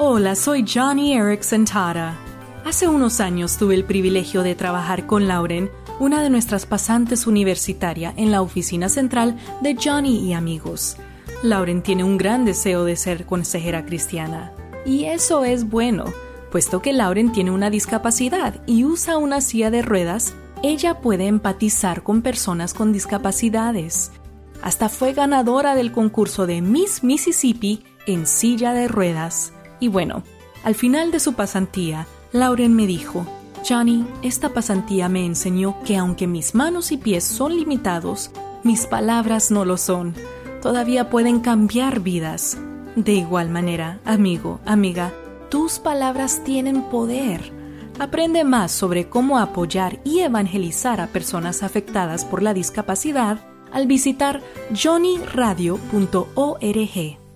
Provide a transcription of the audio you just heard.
Hola, soy Johnny Erickson Tara. Hace unos años tuve el privilegio de trabajar con Lauren, una de nuestras pasantes universitaria, en la oficina central de Johnny y amigos. Lauren tiene un gran deseo de ser consejera cristiana. Y eso es bueno, puesto que Lauren tiene una discapacidad y usa una silla de ruedas, ella puede empatizar con personas con discapacidades. Hasta fue ganadora del concurso de Miss Mississippi en silla de ruedas. Y bueno, al final de su pasantía, Lauren me dijo, Johnny, esta pasantía me enseñó que aunque mis manos y pies son limitados, mis palabras no lo son. Todavía pueden cambiar vidas. De igual manera, amigo, amiga, tus palabras tienen poder. Aprende más sobre cómo apoyar y evangelizar a personas afectadas por la discapacidad al visitar johnnyradio.org.